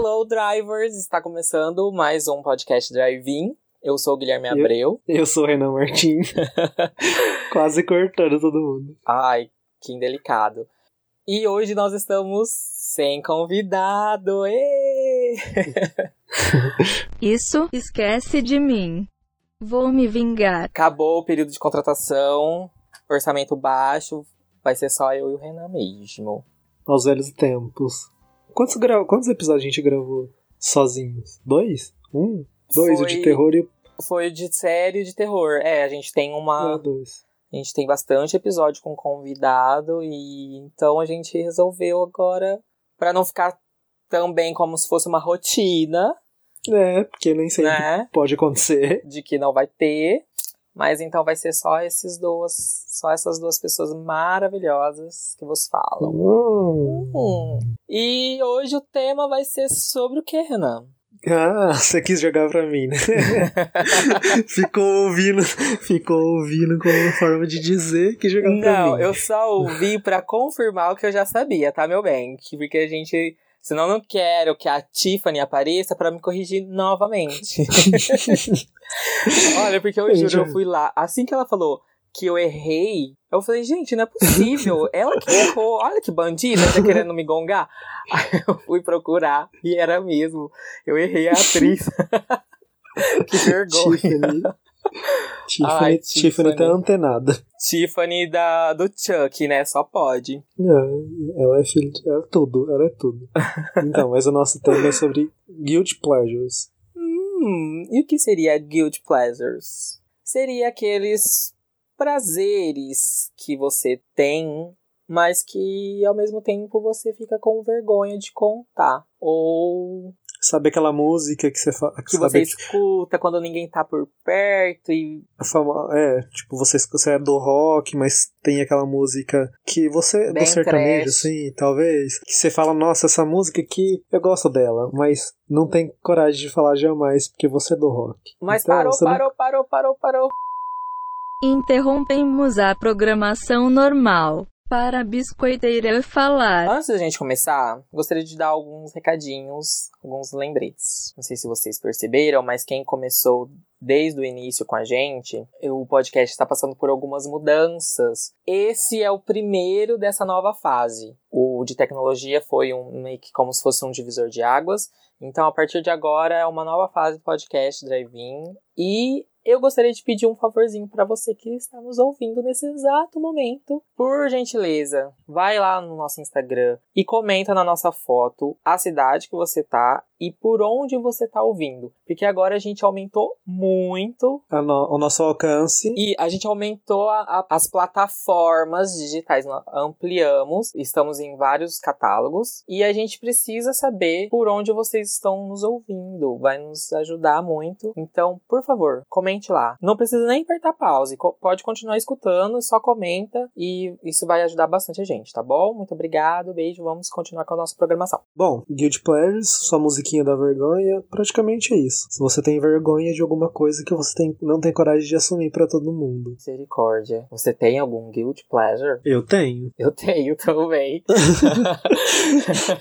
Hello, drivers! Está começando mais um podcast Drive-In. Eu sou o Guilherme Abreu. Eu sou o Renan Martins. Quase cortando todo mundo. Ai, que indelicado. E hoje nós estamos sem convidado. Isso esquece de mim. Vou me vingar. Acabou o período de contratação, orçamento baixo, vai ser só eu e o Renan mesmo. Aos velhos tempos. Quantos, gra... Quantos episódios a gente gravou sozinhos? Dois? Um? Dois, o de Foi- terror e o. Foi de série de terror. É, a gente tem uma. Ah, dois. A gente tem bastante episódio com convidado e então a gente resolveu agora para não ficar também como se fosse uma rotina, É, porque nem sempre né? pode acontecer. De que não vai ter, mas então vai ser só esses duas, só essas duas pessoas maravilhosas que vos falam. Hum. Hum. E hoje o tema vai ser sobre o que, Renan? Ah, você quis jogar pra mim, né? ficou ouvindo, ficou ouvindo como uma forma de dizer que jogar pra Não, mim. eu só ouvi pra confirmar o que eu já sabia, tá, meu bem? Que- Porque a gente. Senão eu não quero que a Tiffany apareça pra me corrigir novamente. Olha, porque eu juro, eu fui lá. Assim que ela falou que eu errei, eu falei, gente, não é possível. Ela que errou. Olha que bandida, tá querendo me gongar. Aí eu fui procurar e era mesmo. Eu errei a atriz. que vergonha. Tiffany. Ai, Tiffany tá Tiffany. antenada. Tiffany da, do Chuck, né? Só pode. É, ela é filha de, ela é tudo, ela é tudo. Então, mas o nosso tema é sobre guilty pleasures. Hum, e o que seria guilt pleasures? Seria aqueles prazeres que você tem, mas que ao mesmo tempo você fica com vergonha de contar. Ou Sabe aquela música que você fala. que você escuta quando ninguém tá por perto e. a fama, é, tipo, você, você é do rock, mas tem aquela música que você. Bem do sertanejo, trash. assim, talvez. Que você fala, nossa, essa música aqui, eu gosto dela, mas não tem coragem de falar jamais, porque você é do rock. Mas Então, parou, você não- parou, parou, parou, parou. Interrompemos a programação normal para a biscoiteira falar. Antes da gente começar, gostaria de dar alguns recadinhos, alguns lembretes. Não sei se vocês perceberam, mas quem começou desde o início com a gente, o podcast está passando por algumas mudanças. Esse é o primeiro dessa nova fase. O de tecnologia foi um meio que como se fosse um divisor de águas. Então, a partir de agora é uma nova fase do podcast Drive-In e eu gostaria de pedir um favorzinho para você que está nos ouvindo nesse exato momento. Por gentileza, vai lá no nosso Instagram e comenta na nossa foto a cidade que você tá e por onde você tá ouvindo. Porque agora a gente aumentou muito A no- o nosso alcance. e a gente aumentou a- a- as plataformas digitais, nós ampliamos, estamos em vários catálogos e a gente precisa saber por onde vocês estão nos ouvindo, vai nos ajudar muito. Então, por favor, comente lá. Não precisa nem apertar pause, pode continuar escutando, só comenta e isso vai ajudar bastante a gente, tá bom? Muito obrigado, beijo, vamos continuar com a nossa programação. Bom, Guilty Pleasures, sua musiquinha da vergonha, praticamente é isso. Se você tem vergonha de alguma coisa que você tem, não tem coragem de assumir pra todo mundo. Misericórdia. Você tem algum guilty pleasure? Eu tenho. Eu tenho também.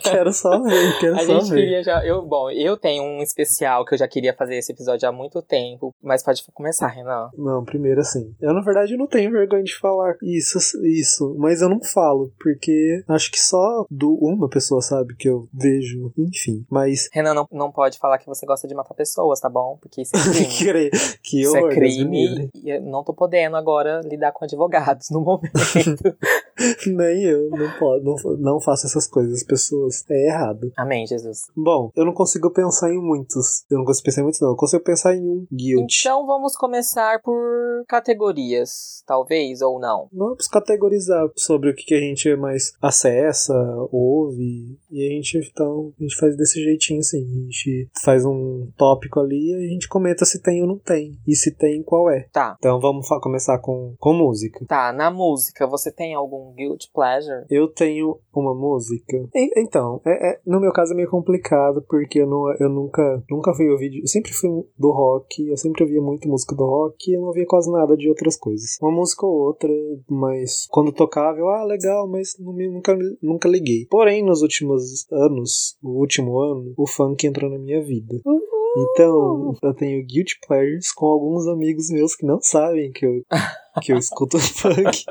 quero só ver, quero A só gente ver. queria já. Eu, bom, eu tenho um especial que eu já queria fazer esse episódio há muito tempo. Mas pode começar, Renan. Não, primeiro assim. Eu, na verdade, não tenho vergonha de falar isso, isso. Mas eu não falo, porque acho que só do uma pessoa sabe que eu vejo. Enfim. Mas. Renan não, não pode falar que você gosta de matar pessoas, tá bom? Porque isso é crime. que, isso horror, é Deus me crime e eu não tô podendo agora lidar com advogados no momento. Nem eu. Não, pode, não, não faço essas coisas, pessoas. É errado. Amém, Jesus. Bom, eu não consigo pensar em muitos. Eu não consigo pensar em muitos, não. Eu consigo pensar em um guilt. Então vamos começar por categorias, talvez, ou não. Vamos categorizar sobre o que a gente mais acessa, ouve, e a gente então a gente faz desse jeitinho assim. A gente faz um tópico ali e a gente comenta se tem ou não tem. E se tem, qual é. Tá. Então vamos começar com, com música. Tá, na música, você tem algum um guilty pleasure? Eu tenho uma música. E- Então, é, é- no meu caso é meio complicado, porque eu, não, eu nunca, nunca fui ouvir. Eu sempre fui do rock, eu sempre ouvia muito música do rock e eu não ouvia quase nada de outras coisas. Uma música ou outra, mas quando tocava, eu, ah, legal, mas nunca, nunca liguei. Porém, nos últimos anos, o último ano, o funk entrou na minha vida. Então, eu tenho guilty pleasures com alguns amigos meus que não sabem que eu, que eu escuto funk.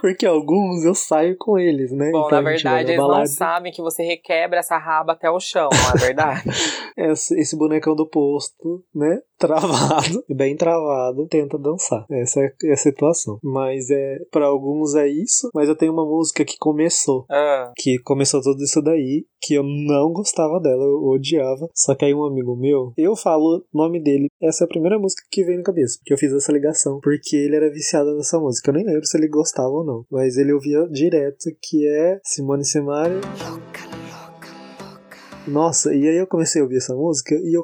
Porque alguns eu saio com eles, né? Bom, Então na verdade, eles não balada. sabem que você requebra essa raba até o chão, não é verdade? Esse, esse bonecão do posto, né? Travado, bem travado, tenta dançar. Essa é é a situação. Mas é para alguns é isso. Mas eu tenho uma música que começou. Ah, Que começou tudo isso daí, que eu não gostava dela, eu odiava. Só que aí um amigo meu, eu falo o nome dele. Essa é a primeira música que veio na cabeça. Porque eu fiz essa ligação. Porque ele era viciado nessa música. Eu nem lembro se ele gostava ou não. Mas ele ouvia direto, que é Simone Simari. Nossa, e aí eu comecei a ouvir essa música e eu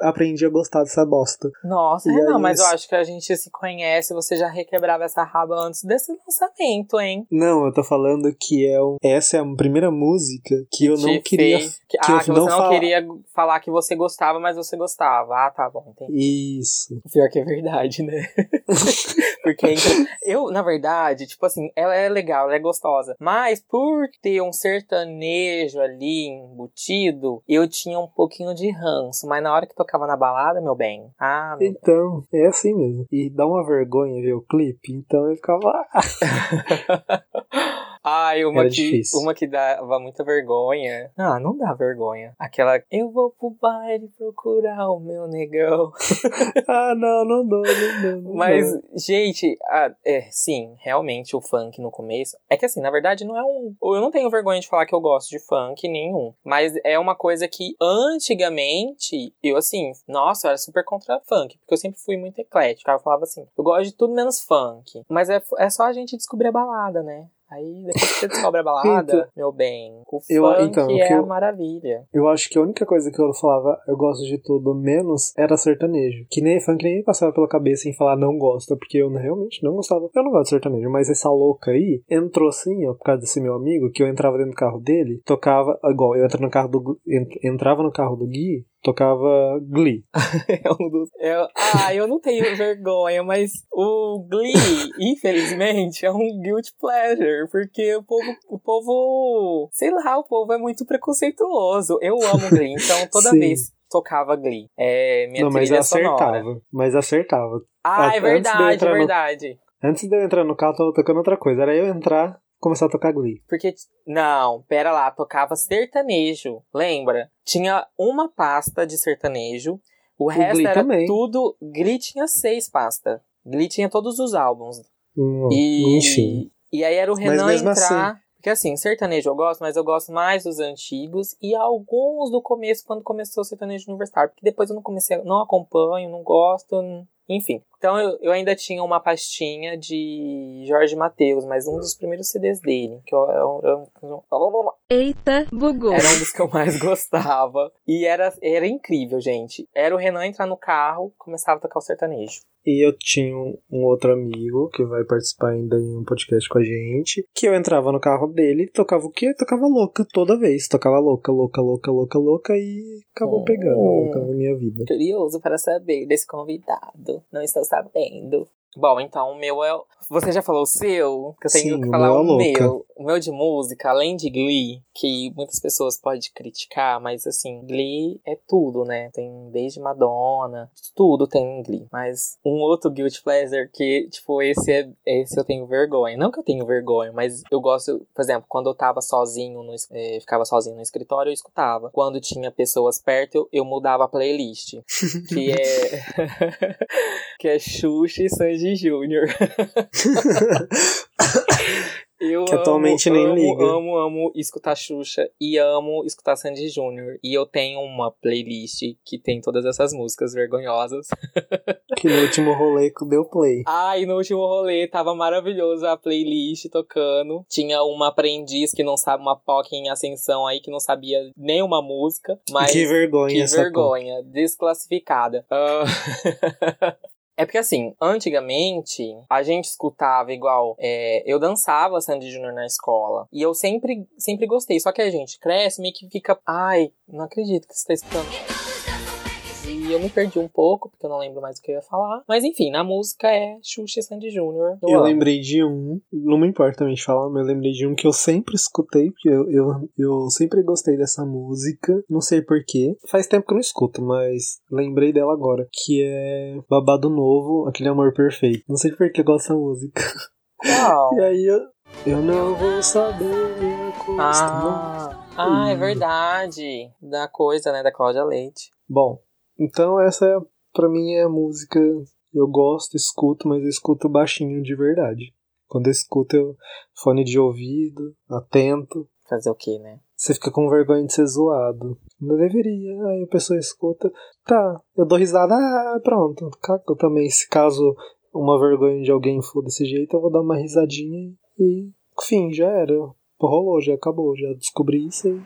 aprendi a gostar dessa bosta. nossa, é, não, mas eu acho que a gente se conhece, você já requebrava essa raba antes desse lançamento, hein? Não, eu tô falando que é um, essa é a primeira música que eu não queria. fez- que- ah, eu que você não não, fala- queria falar que você gostava, mas você gostava. Ah, tá bom, entendi. Isso. Pior que é verdade, né? Porque então, eu, na verdade, tipo assim, ela é legal, ela é gostosa. Mas por ter um sertanejo ali embutido, eu tinha um pouquinho de ranço. Mas na hora que tocava na balada, meu bem. Ah, meu Então, é assim mesmo. E dá uma vergonha ver o clipe, então eu ficava. Ai, uma Era que, difícil. uma que dava muita vergonha. Ah, não dá vergonha. Aquela, eu vou pro baile procurar o meu negão. ah, não, não dou, não dou. não Mas, dou. gente, ah, é, sim, realmente o funk no começo. É que assim, na verdade, não é um. Eu não tenho vergonha de falar que eu gosto de funk nenhum. Mas é uma coisa que antigamente, eu assim, nossa, eu era super contra funk. Porque eu sempre fui muito eclética. Eu falava assim, eu gosto de tudo menos funk. Mas é, é só a gente descobrir a balada, né? Aí, depois que você descobre a balada, Então, meu bem, o eu- funk então, é eu- maravilha. Eu acho que a única coisa que eu falava, eu gosto de tudo menos, era sertanejo. Que nem funk nem me passava pela cabeça em falar não gosta, porque eu realmente não gostava. Eu não gosto de sertanejo, mas essa louca aí entrou assim, ó, por causa desse meu amigo, que eu entrava dentro do carro dele, tocava, igual, eu entrava no carro do, entrava no carro do Gui, tocava Glee. É um dos- eu- ah, eu não tenho vergonha, mas o Glee, infelizmente, é um guilty pleasure, porque o povo, o povo, sei lá, o povo é muito preconceituoso. Eu amo Glee, então toda Sim. vez tocava Glee. É minha não, mas acertava. sonora. Mas acertava. Ah, é verdade, é no- verdade. Antes de eu entrar no carro, eu tava tocando outra coisa. Era eu entrar, começar a tocar Glee. Porque, não, pera lá, tocava sertanejo, lembra? Tinha uma pasta de sertanejo, o, resto Glee era também. tudo. Glee tinha seis pastas. Glee tinha todos os álbuns. Hum, E, Enfim. e aí era o Mas Renan mesmo entrar. Porque assim, sertanejo eu gosto, mas eu gosto mais dos antigos e alguns do começo, quando começou o sertanejo universitário. Porque depois eu não comecei, não acompanho, não gosto, não- enfim. Então eu, eu ainda tinha uma pastinha de Jorge Mateus, mas um dos primeiros CDs dele, que eu, eu, eu- Eita, bugou. era um dos que eu mais gostava. E era, era incrível, gente. Era o Renan entrar no carro, começava a tocar o sertanejo. E eu tinha um, outro amigo que vai participar ainda em um podcast com a gente. Que eu entrava no carro dele, tocava o quê? Tocava louca toda vez. Tocava louca, louca, louca, louca, louca e acabou Hum. pegando na minha vida. Curioso para saber desse convidado. Não estou sabendo. Bom, então o meu é. Você já falou o seu? Que eu tenho Sim, que o falar meu é o meu. O meu de música, além de Glee, que muitas pessoas podem criticar, mas assim, Glee é tudo, né? Tem desde Madonna, tudo tem em Glee. Mas um outro Guilty Pleasure que, tipo, esse é esse eu tenho vergonha. Não que eu tenho vergonha, mas eu gosto, por exemplo, quando eu tava sozinho, no, eh, ficava sozinho no escritório, eu escutava. Quando tinha pessoas perto, eu, eu mudava a playlist. que é. que é Xuxa e Sanji Júnior. Eu Que atualmente amo, nem amo, liga. amo, amo escutar Xuxa e amo escutar Sandy Júnior. E eu tenho uma playlist que tem todas essas músicas vergonhosas. que no último rolê deu play. Ah, e no último rolê tava maravilhoso a playlist tocando. Tinha uma aprendiz que não sabe, uma POC em ascensão aí que não sabia nenhuma música. Mas que vergonha que essa vergonha, desclassificada. Ah, É porque assim, antigamente a gente escutava igual. é, eu dançava Sandy Júnior na escola. E eu sempre, sempre gostei. Só que a gente cresce meio que fica. Ai, não acredito que você tá escutando. E eu me perdi um pouco, porque eu não lembro mais o que eu ia falar. Mas enfim, na música é Xuxa e Sandy Júnior. Eu, Eu lembrei de um, não me importa também de falar, mas eu lembrei de um que eu sempre escutei, porque eu, eu, eu sempre gostei dessa música, não sei porquê. Faz tempo que eu não escuto, mas lembrei dela agora, que é Babado Novo, Aquele Amor Perfeito. Não sei por que eu gosto dessa música. Qual? E aí eu, eu não vou saber me acostumar. Ah, ah, é verdade. Da coisa, né? Da Cláudia Leite. Bom, então essa pra mim é a música eu gosto, escuto, mas eu escuto baixinho de verdade. Quando eu escuto, eu fone de ouvido, atento. Fazer o quê, né? Você fica com vergonha de ser zoado. Não deveria. Aí a pessoa escuta. Tá, eu dou risada. Ah, pronto. Eu também, se caso uma vergonha de alguém for desse jeito, eu vou dar uma risadinha e. Fim, já era. Rolou, já acabou. Já descobri isso aí.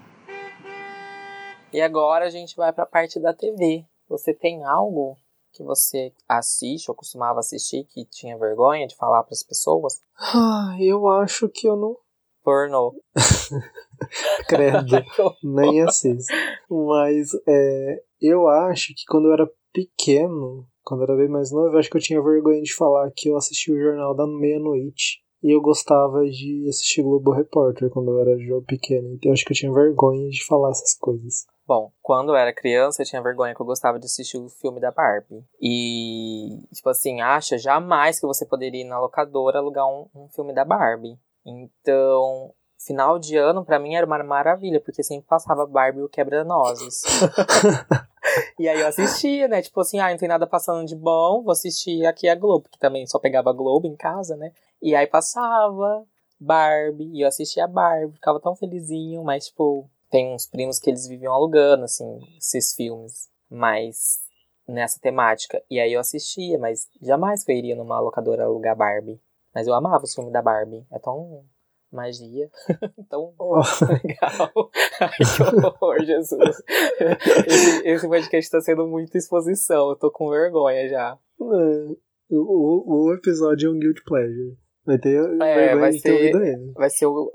E agora a gente vai pra parte da TV. Você tem algo que você assiste ou costumava assistir que tinha vergonha de falar pras pessoas? Ah, eu acho que eu não. Pornô. Credo. Nem assisto. Mas é, eu acho que quando eu era pequeno, quando eu era bem mais novo, eu acho que eu tinha vergonha de falar que eu assistia o jornal da meia-noite. E eu gostava de assistir Globo Repórter quando eu era jovem pequeno. Então eu acho que eu tinha vergonha de falar essas coisas. Bom, quando eu era criança, eu tinha vergonha que eu gostava de assistir o filme da Barbie. E, tipo assim, acha jamais que você poderia ir na locadora alugar um, um filme da Barbie. Então, final de ano, pra mim, era uma maravilha, porque sempre passava Barbie e o Quebra-Nozes. e aí eu assistia, né? Tipo assim, ah, não tem nada passando de bom, vou assistir aqui a Globo, que também só pegava a Globo em casa, né? E aí passava Barbie, e eu assistia a Barbie, ficava tão felizinho, mas, tipo, tem uns primos que eles viviam alugando, assim, esses filmes, mas nessa temática. E aí eu assistia, mas jamais que eu iria numa locadora alugar Barbie. Mas eu amava o filme da Barbie. É tão magia, tão Oh, legal. Ai, que horror, Jesus. Esse, esse podcast tá sendo muita exposição, eu tô com vergonha já. é, o, o, episódio é um Guild Pleasure. Vai ter É, vai ser-. Vai ser o-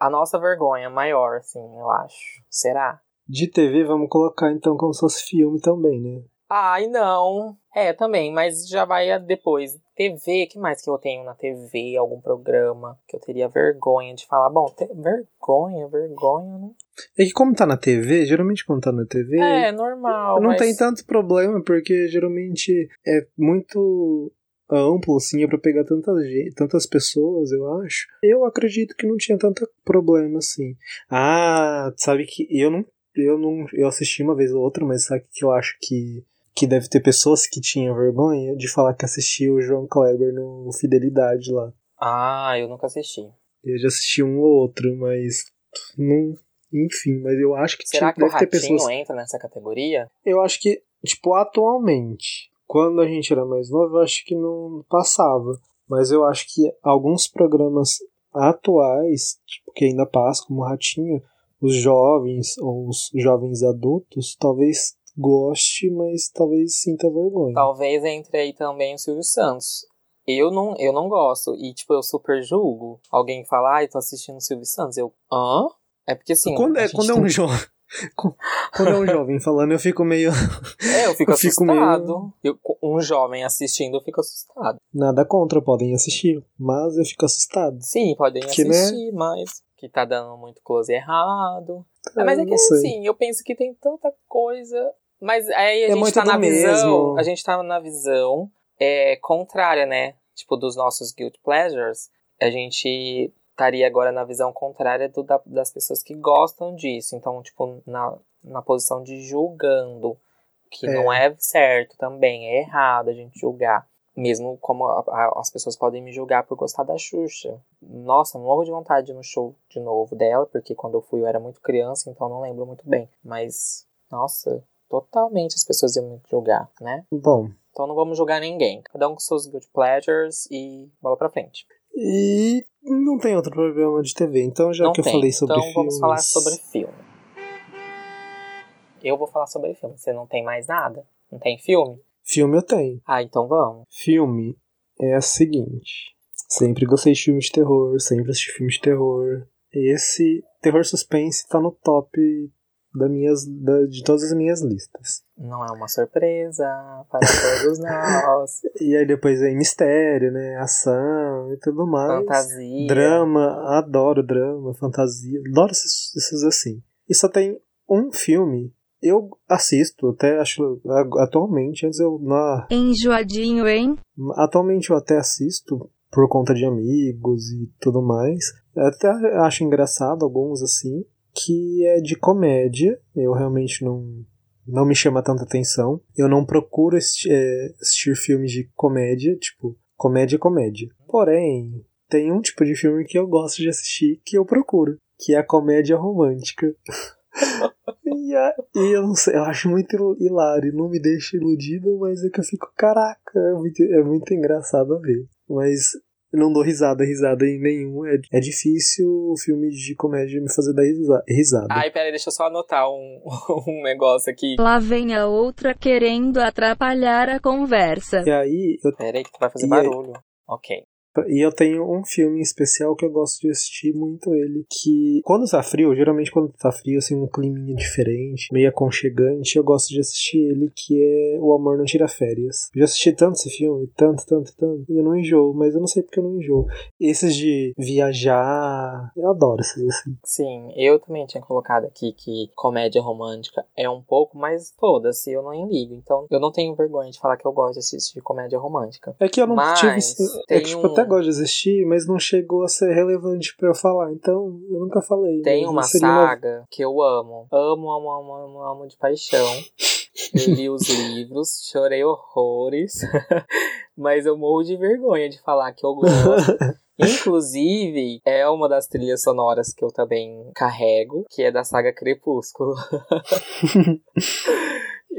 a nossa vergonha maior, assim, eu acho. Será? De TV, vamos colocar então como se fosse filme também, né? Ai, não. É, também, mas já vai depois. TV, que mais que eu tenho na TV? Algum programa que eu teria vergonha de falar? Bom, te- vergonha, vergonha, né? É que como tá na TV, geralmente quando tá na TV, É, normal. não mas... tem tanto problema, porque geralmente é muito amplo, assim, é pra pegar tanta gente, tantas pessoas, eu acho. Eu acredito que não tinha tanto problema, assim. Ah, sabe que eu não, eu não, eu assisti uma vez ou outra, mas sabe que eu acho que que deve ter pessoas que tinham vergonha de falar que assistia o João Kleber no Fidelidade lá. Ah, eu nunca assisti. Eu já assisti um ou outro, mas não, enfim, mas eu acho que Será tinha, que o deve ter Ratinho pessoas entra nessa categoria? eu acho que, tipo, atualmente, quando a gente era mais novo, eu acho que não passava. Mas eu acho que alguns programas atuais, tipo, que ainda passam, como o Ratinho, os jovens ou os jovens adultos, talvez goste, mas talvez sinta vergonha. Talvez entre aí também o Silvio Santos. Eu não, eu não gosto. E, tipo, eu super julgo. Alguém fala, ai, tô assistindo o Silvio Santos. Eu, hã? É porque assim. quando é, quando é tem- um jovem. Quando é um jovem falando, eu fico meio. É, eu fico eu fico assustado. Eu- um jovem assistindo, eu fico assustado. Nada contra, podem assistir. Mas eu fico assustado. Sim, podem Porque, né? assistir, mas que tá dando muito close errado. É, mas é que assim, eu penso que tem tanta coisa. Mas aí a É gente tá na visão. mesmo. A gente tá na visão é, contrária, né? Tipo, dos nossos guilt pleasures. A gente estaria agora na visão contrária do, da- das pessoas que gostam disso. Então, tipo, na, na posição de julgando. Que É. não é certo também, é errado a gente julgar. Mesmo como a- a- as pessoas podem me julgar por gostar da Xuxa. Nossa, morro de vontade de ir no show de novo dela, porque quando eu fui eu era muito criança, então não lembro muito bem. Mas, nossa, totalmente as pessoas iam me julgar, né? Bom, Então não vamos julgar ninguém. Cada um com seus good pleasures e bola pra frente. E não tem outro programa de TV, então já não que tem. eu falei sobre então filmes... vamos falar sobre filme. Eu vou falar sobre filme. Você não tem mais nada? Não tem filme? Filme eu tenho. Ah, então vamos. Filme é a seguinte. Sempre gostei de filme de terror, sempre assisti filme de terror. Esse terror suspense tá no top da minhas, da, de todas as minhas listas. Não é uma surpresa para todos nós. E aí depois vem mistério, né? Ação e tudo mais. Fantasia. Drama, adoro drama, fantasia. Adoro esses, esses assim. E só tem um filme. Eu assisto, até acho. Atualmente, antes eu. Na, Enjoadinho, hein? Atualmente eu até assisto por conta de amigos e tudo mais. Eu Até acho engraçado alguns assim, que é de comédia. Eu realmente não não me chama tanta atenção. Eu não procuro assisti- é, assistir filmes de comédia, tipo, comédia comédia. Porém, tem um tipo de filme que eu gosto de assistir que eu procuro, que é a comédia romântica. E, a- e eu não sei, eu acho muito hil- hilário, não me deixa iludido, mas é que eu fico, caraca, é muito, é muito engraçado a ver. Mas eu não dou risada, risada em nenhum. É, é difícil o filme de comédia me fazer dar risa- risada. Ai, peraí, deixa eu só anotar um, um negócio aqui. Lá vem a outra querendo atrapalhar a conversa. E aí, eu, Peraí que tu vai fazer E aí? barulho. Ok. E eu tenho um filme em especial que eu gosto de assistir muito ele. Que quando tá frio, geralmente quando tá frio, assim, um climinha diferente, meio aconchegante, eu gosto de assistir ele, que é O Amor Não Tira Férias. Eu já assisti tanto esse filme, tanto, tanto, tanto, e eu não enjoo, mas eu não sei porque eu não enjoo. Esses de viajar, eu adoro esses assim. Sim, eu também tinha colocado aqui que comédia romântica é um pouco, mas foda-se, eu não ligo. Então, eu não tenho vergonha de falar que eu gosto de assistir comédia romântica. É que eu não Mas tive. É que, tipo, um- até gosto de assistir, mas não chegou a ser relevante pra eu falar. Então, eu nunca falei. Tem uma saga que eu amo. Amo, amo, amo, amo, amo de paixão. Eu li os livros, chorei horrores, mas eu morro de vergonha de falar que eu gosto. Inclusive, é uma das trilhas sonoras que eu também carrego, que é da saga Crepúsculo.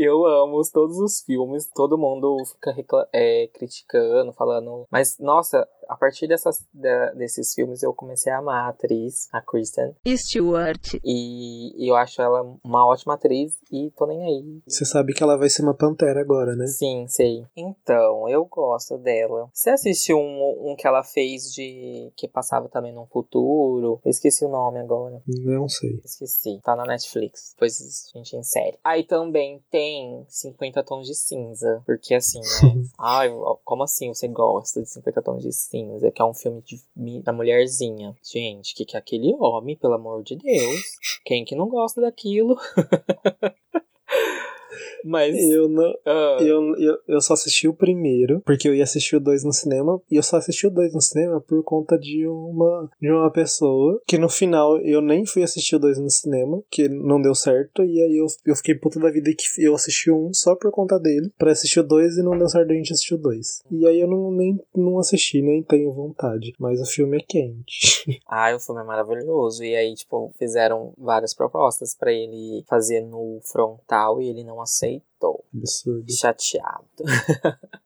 Eu amo os- todos os filmes, todo mundo fica é, criticando, falando. Mas, nossa, a partir dessas, da- desses filmes eu comecei a amar a atriz, a Kristen. Stuart. E, e eu acho ela uma ótima atriz e tô nem aí. Você sabe que ela vai ser uma pantera agora, né? Sim, sei. Então, eu gosto dela. Você assistiu um, um que ela fez de. que passava também no futuro? Eu esqueci o nome agora. Não sei. Esqueci. Tá na Netflix. Depois a gente insere. Aí também tem 50 tons de cinza. Porque assim, né? Ai, ó, como assim você gosta de 50 tons de cinza? Que é um filme de, da mulherzinha. Gente, que que é aquele homem, pelo amor de Deus? Quem que não gosta daquilo? Mas. Eu não. ah, Eu, eu, eu só assisti o primeiro, porque eu ia assistir o dois no cinema, e eu só assisti o dois no cinema por conta de uma, de uma pessoa, que no final eu nem fui assistir o dois no cinema, que não deu certo, e aí eu, eu fiquei puto da vida que eu assisti um só por conta dele, pra assistir o dois e não deu certo a gente assistir o dois. E aí eu não, nem, não assisti, nem tenho vontade, mas o filme é quente. Ai, o filme é maravilhoso. E aí, tipo, fizeram várias propostas pra ele fazer no frontal e ele não aceitou. Absurdo. Chateado.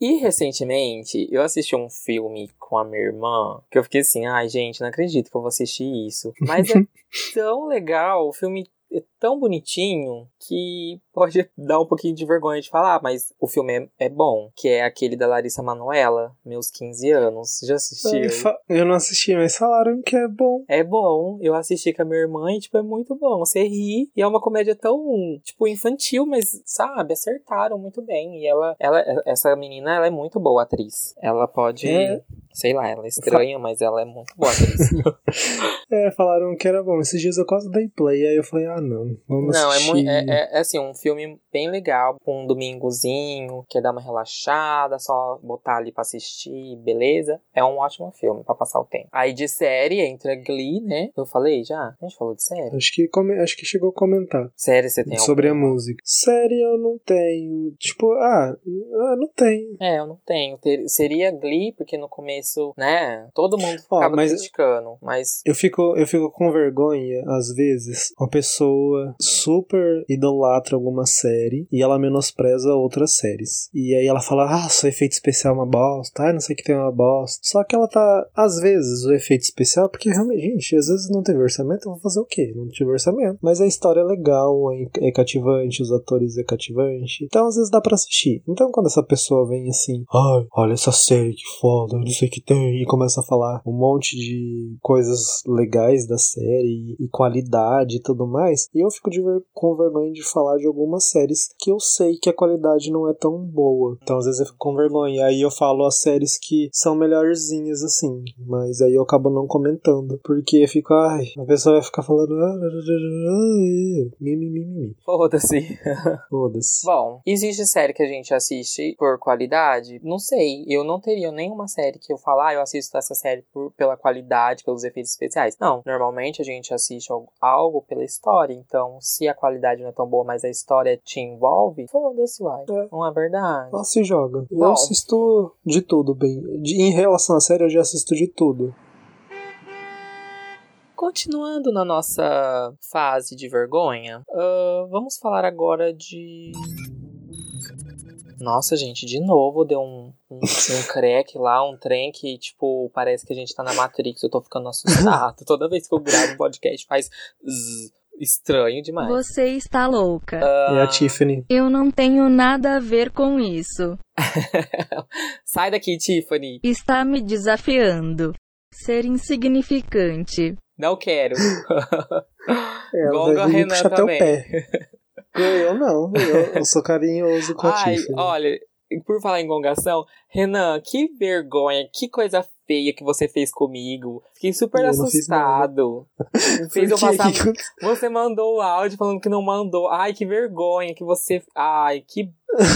E recentemente eu assisti um filme com a minha irmã que eu fiquei assim, ai gente, não acredito que eu vou assistir isso. Mas é tão legal, o filme é tão bonitinho que pode dar um pouquinho de vergonha de falar, mas o filme é, é bom, que é aquele da Larissa Manoela, Meus 15 anos. Já assistiu? Fa- Eu não assisti, mas falaram que é bom. É bom, eu assisti com a minha irmã e, tipo, é muito bom. Você ri e é uma comédia tão, tipo, infantil, mas, sabe, acertaram muito bem. E ela, ela essa menina, ela é muito boa atriz. Ela pode, É. sei lá, ela é estranha, mas ela é muito boa atriz. É, falaram que era bom. Esses dias eu quase dei play, aí eu falei, ah não, vamos Não, é, assistir. muito, é, é, é, assim, um filme bem legal, com um domingozinho, quer dar uma relaxada, só botar ali pra assistir, beleza? É um ótimo filme pra passar o tempo. Aí de série entra Glee, né? Eu falei já? A gente falou de série? Acho que, come- acho que chegou a comentar. Série você tem sobre a alguma? música. Série eu não tenho. Tipo, ah, ah, não tenho. É, eu não tenho. Ter- seria Glee, porque no começo né? Todo mundo ficava mas- criticando, mas Eu fico, eu fico com vergonha, às vezes, uma pessoa super idolatra alguma série e ela menospreza outras séries. E aí ela fala, ah, seu efeito especial é uma bosta, ah, não sei que tem uma bosta. Só que ela tá, às vezes, o efeito especial, porque realmente, gente, às vezes não teve orçamento, eu vou fazer o quê? Não tive orçamento. Mas a história é legal, é, é cativante, os atores é cativante. Então, às vezes dá pra assistir. Então, quando essa pessoa vem assim, ai, olha essa série que foda, não sei o que tem, e começa a falar um monte de coisas legais da série e, qualidade e tudo mais, e eu fico ver- com vergonha de falar de algumas séries que eu sei que a qualidade não é tão boa. Então, às vezes eu fico com vergonha. Aí eu falo as séries que são melhorzinhas, assim, mas aí eu acabo não comentando, porque eu fico, ai, a pessoa vai ficar falando, foda-se. foda-se. Bom, existe série que a gente assiste por qualidade? Não sei. Eu não teria nenhuma série que eu falar, ah, eu assisto essa série por, pela qualidade, pelos efeitos especiais. Não, normalmente a gente assiste algo, algo pela história. Então, se a qualidade não é tão boa, mas a história te envolve, foda-se, uai. É. Não é verdade. Ela se joga. Eu Bom. assisto de tudo, bem. De- em relação à série, eu já assisto de tudo. Continuando na nossa fase de vergonha, ah, vamos falar agora de. Nossa, gente, de novo deu um, um, um crack lá, um trem que, tipo, parece que a gente tá na Matrix. Eu tô ficando assustado. Toda vez que eu gravo um podcast faz zzz, estranho demais. Você está louca. É a Tiffany. Eu não tenho nada a ver com isso. Sai daqui, Tiffany. Está me desafiando. Ser insignificante. Não quero. Ela Gonga Renan puxar teu também. pé. Eu não, eu, eu sou carinhoso com a Ai, Tiffany. olha, por falar em gongação, Renan, que vergonha, que coisa feia que você fez comigo. Fiquei super Eu assustado. Fez eu passar. Você mandou o áudio falando que não mandou. Ai, que vergonha que você. Ai, que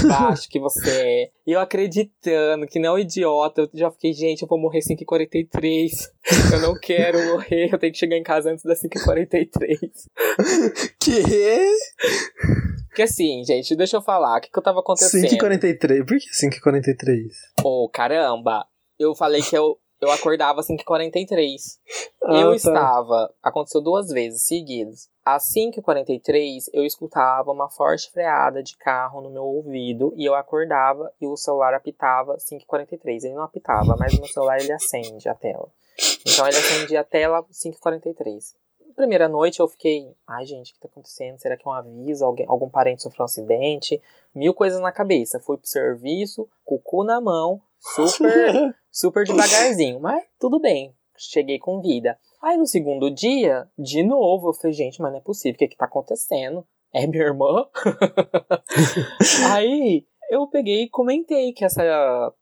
baixo que você é. E eu acreditando que não é idiota. Eu já fiquei, gente, eu vou morrer 5h43. Eu não quero morrer. Eu tenho que chegar em casa antes das 5h43. Que? Porque assim, gente, deixa eu falar. O que, que eu tava acontecendo? 5h43. Por que 5h43? Ô, caramba. Eu falei que eu, eu acordava às 5h43. Ah, eu tá. estava. Aconteceu duas vezes seguidas. Às 5h43, eu escutava uma forte freada de carro no meu ouvido e eu acordava e o celular apitava 5h43. Ele não apitava, mas o meu celular ele acende a tela. Então ele acendia a tela 5h43. Na primeira noite eu fiquei, ai gente, o que tá acontecendo? Será que é um aviso? Alguém, algum parente sofreu um acidente? Mil coisas na cabeça. Fui pro serviço, com o cu na mão, super super devagarzinho, mas tudo bem. Cheguei com vida. Aí no segundo dia, de novo, eu falei, gente, mas não é possível, o que que tá acontecendo? É minha irmã? Aí eu peguei e comentei que essa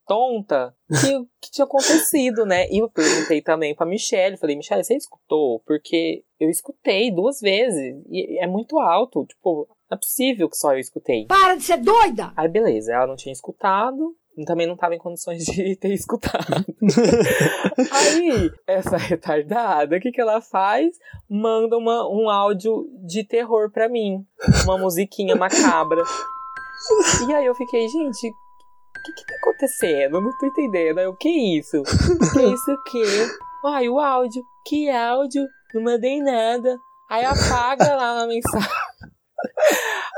tonta, que, que tinha acontecido, né? E eu perguntei também pra Michelle, falei, Michelle, você escutou? Porque eu escutei duas vezes, e é muito alto, tipo, não é possível que só eu escutei. Para de ser doida! Aí beleza, ela não tinha escutado, também não tava em condições de ter escutado. Aí, essa retardada, o que, que ela faz? Manda uma, um áudio de terror pra mim. Uma musiquinha macabra. E aí eu fiquei, gente, o que, que tá acontecendo? Eu não tô entendendo. Aí eu, que isso? Que isso o quê? Ai, o áudio. Que áudio? Não mandei nada. Aí apaga lá na mensagem.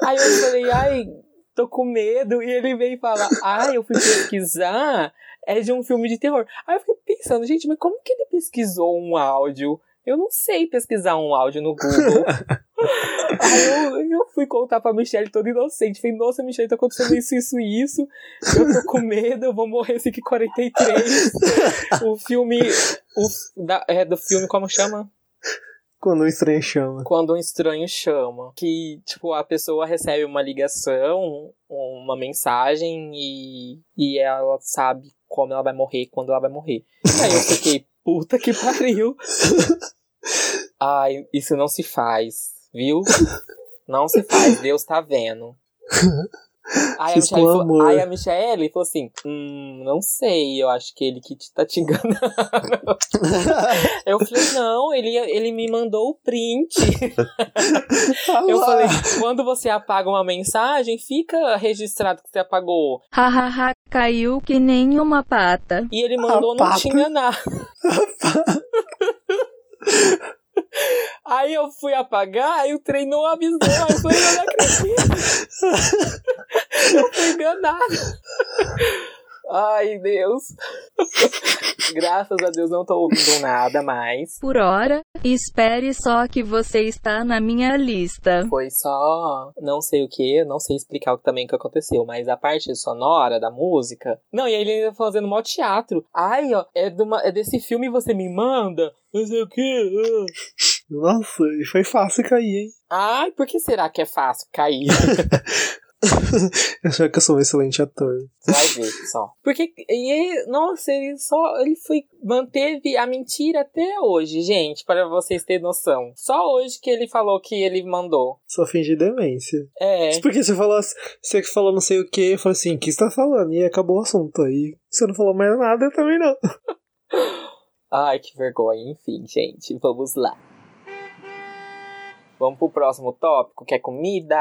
Aí eu falei, ai, tô com medo. E ele veio falar, ai, eu fui pesquisar, é de um filme de terror. Aí eu fiquei pensando, gente, mas como que ele pesquisou um áudio? Eu não sei pesquisar um áudio no Google. Aí eu, eu fui contar pra Michelle toda inocente. Falei, nossa, Michelle, tá acontecendo isso, isso e isso. Eu tô com medo, eu vou morrer 5h43. O filme. O, da, é do filme, como chama? Quando um estranho chama. quando um estranho chama. Que, tipo, a pessoa recebe uma ligação, uma mensagem e, e ela sabe como ela vai morrer, quando ela vai morrer. Aí eu fiquei, puta que pariu. Ai, isso não se faz, viu? Não se faz, Deus tá vendo. Aí a, Michelle falou, aí a Michelle falou assim: Hum, não sei, eu acho que ele que te, tá te enganando. Eu falei, não, ele, ele me mandou o print. Eu falei, quando você apaga uma mensagem, fica registrado que você apagou. Hahaha, caiu que nem uma pata. E ele mandou não pata. te enganar. Aí eu fui apagar, aí o trem não avisou. Aí eu falei, eu não acredito. Eu fui enganado. Ai, Deus. Graças a Deus não tô ouvindo nada mais. Por hora, espere só que você está na minha lista. Foi só não sei o que, não sei explicar o que também que aconteceu, mas a parte sonora da música. Não, e aí ele ainda fazendo mó teatro. Ai, ó, é, de uma- é desse filme você me manda? Não sei o que. Nossa, e foi fácil cair, hein? Ai, por que será que é fácil cair? Eu acho que eu sou um excelente ator. Vai ver só. Porque, e ele- nossa, ele só, ele foi, manteve a mentira até hoje, gente, para vocês terem noção. Só hoje que ele falou que ele mandou. Só fingi demência. É. Porque você falou, você que falou não sei o que, eu falei assim, o que você tá falando? E acabou o assunto. Aí você não falou mais nada, eu também não. Ai, que vergonha. Enfim, gente, vamos lá. Vamos pro próximo tópico, que é comida.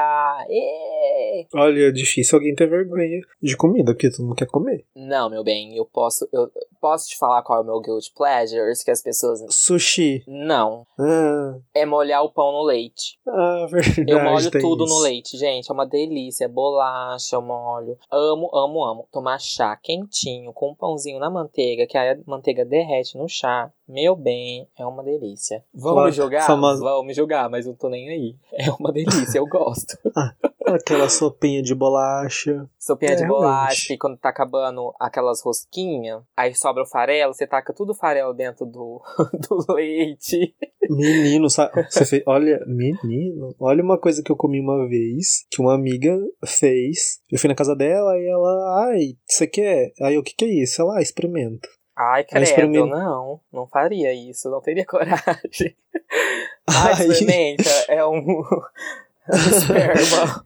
Ê! Olha, é difícil alguém ter vergonha de comida, porque todo mundo quer comer. Não, meu bem, eu posso, eu posso te falar qual é o meu guilty pleasures que as pessoas Sushi. não Ah, é molhar o pão no leite. ah verdade. Eu molho tudo isso. no leite, gente. É uma delícia. Bolacha, eu molho. Amo, amo, amo. Tomar chá quentinho com um pãozinho na manteiga, que a manteiga derrete no chá. Meu bem, é uma delícia. Vão Claro, me julgar? famosa- Vão me julgar, mas não tô nem aí. É uma delícia, eu gosto. Aquela sopinha de bolacha. Sopinha É, de realmente. bolacha, e quando tá acabando aquelas rosquinhas, aí sobra o farelo, você taca tudo o farelo dentro do, do leite. Menino, sabe? Você fez. Olha, menino. Olha uma coisa que eu comi uma vez, que uma amiga fez. Eu fui na casa dela e ela, ai, você quer? Aí eu, o que que é isso? Ela, ah, experimenta. Ai, credo, experimenta. não, não faria isso, não teria coragem. Ai, Ai. experimenta, é um, um esperma.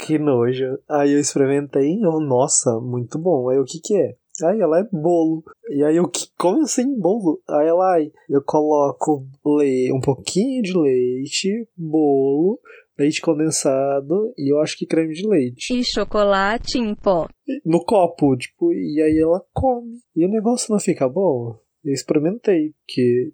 Que nojo. Aí eu experimentei eu, nossa, muito bom. Aí o que que é? Aí ela é bolo. E aí eu, como assim bolo? Aí ela, eu coloco le um pouquinho de leite, bolo, leite condensado e eu acho que creme de leite. E chocolate em pó. No copo, tipo, e aí ela come. E o negócio não fica bom. Eu experimentei, porque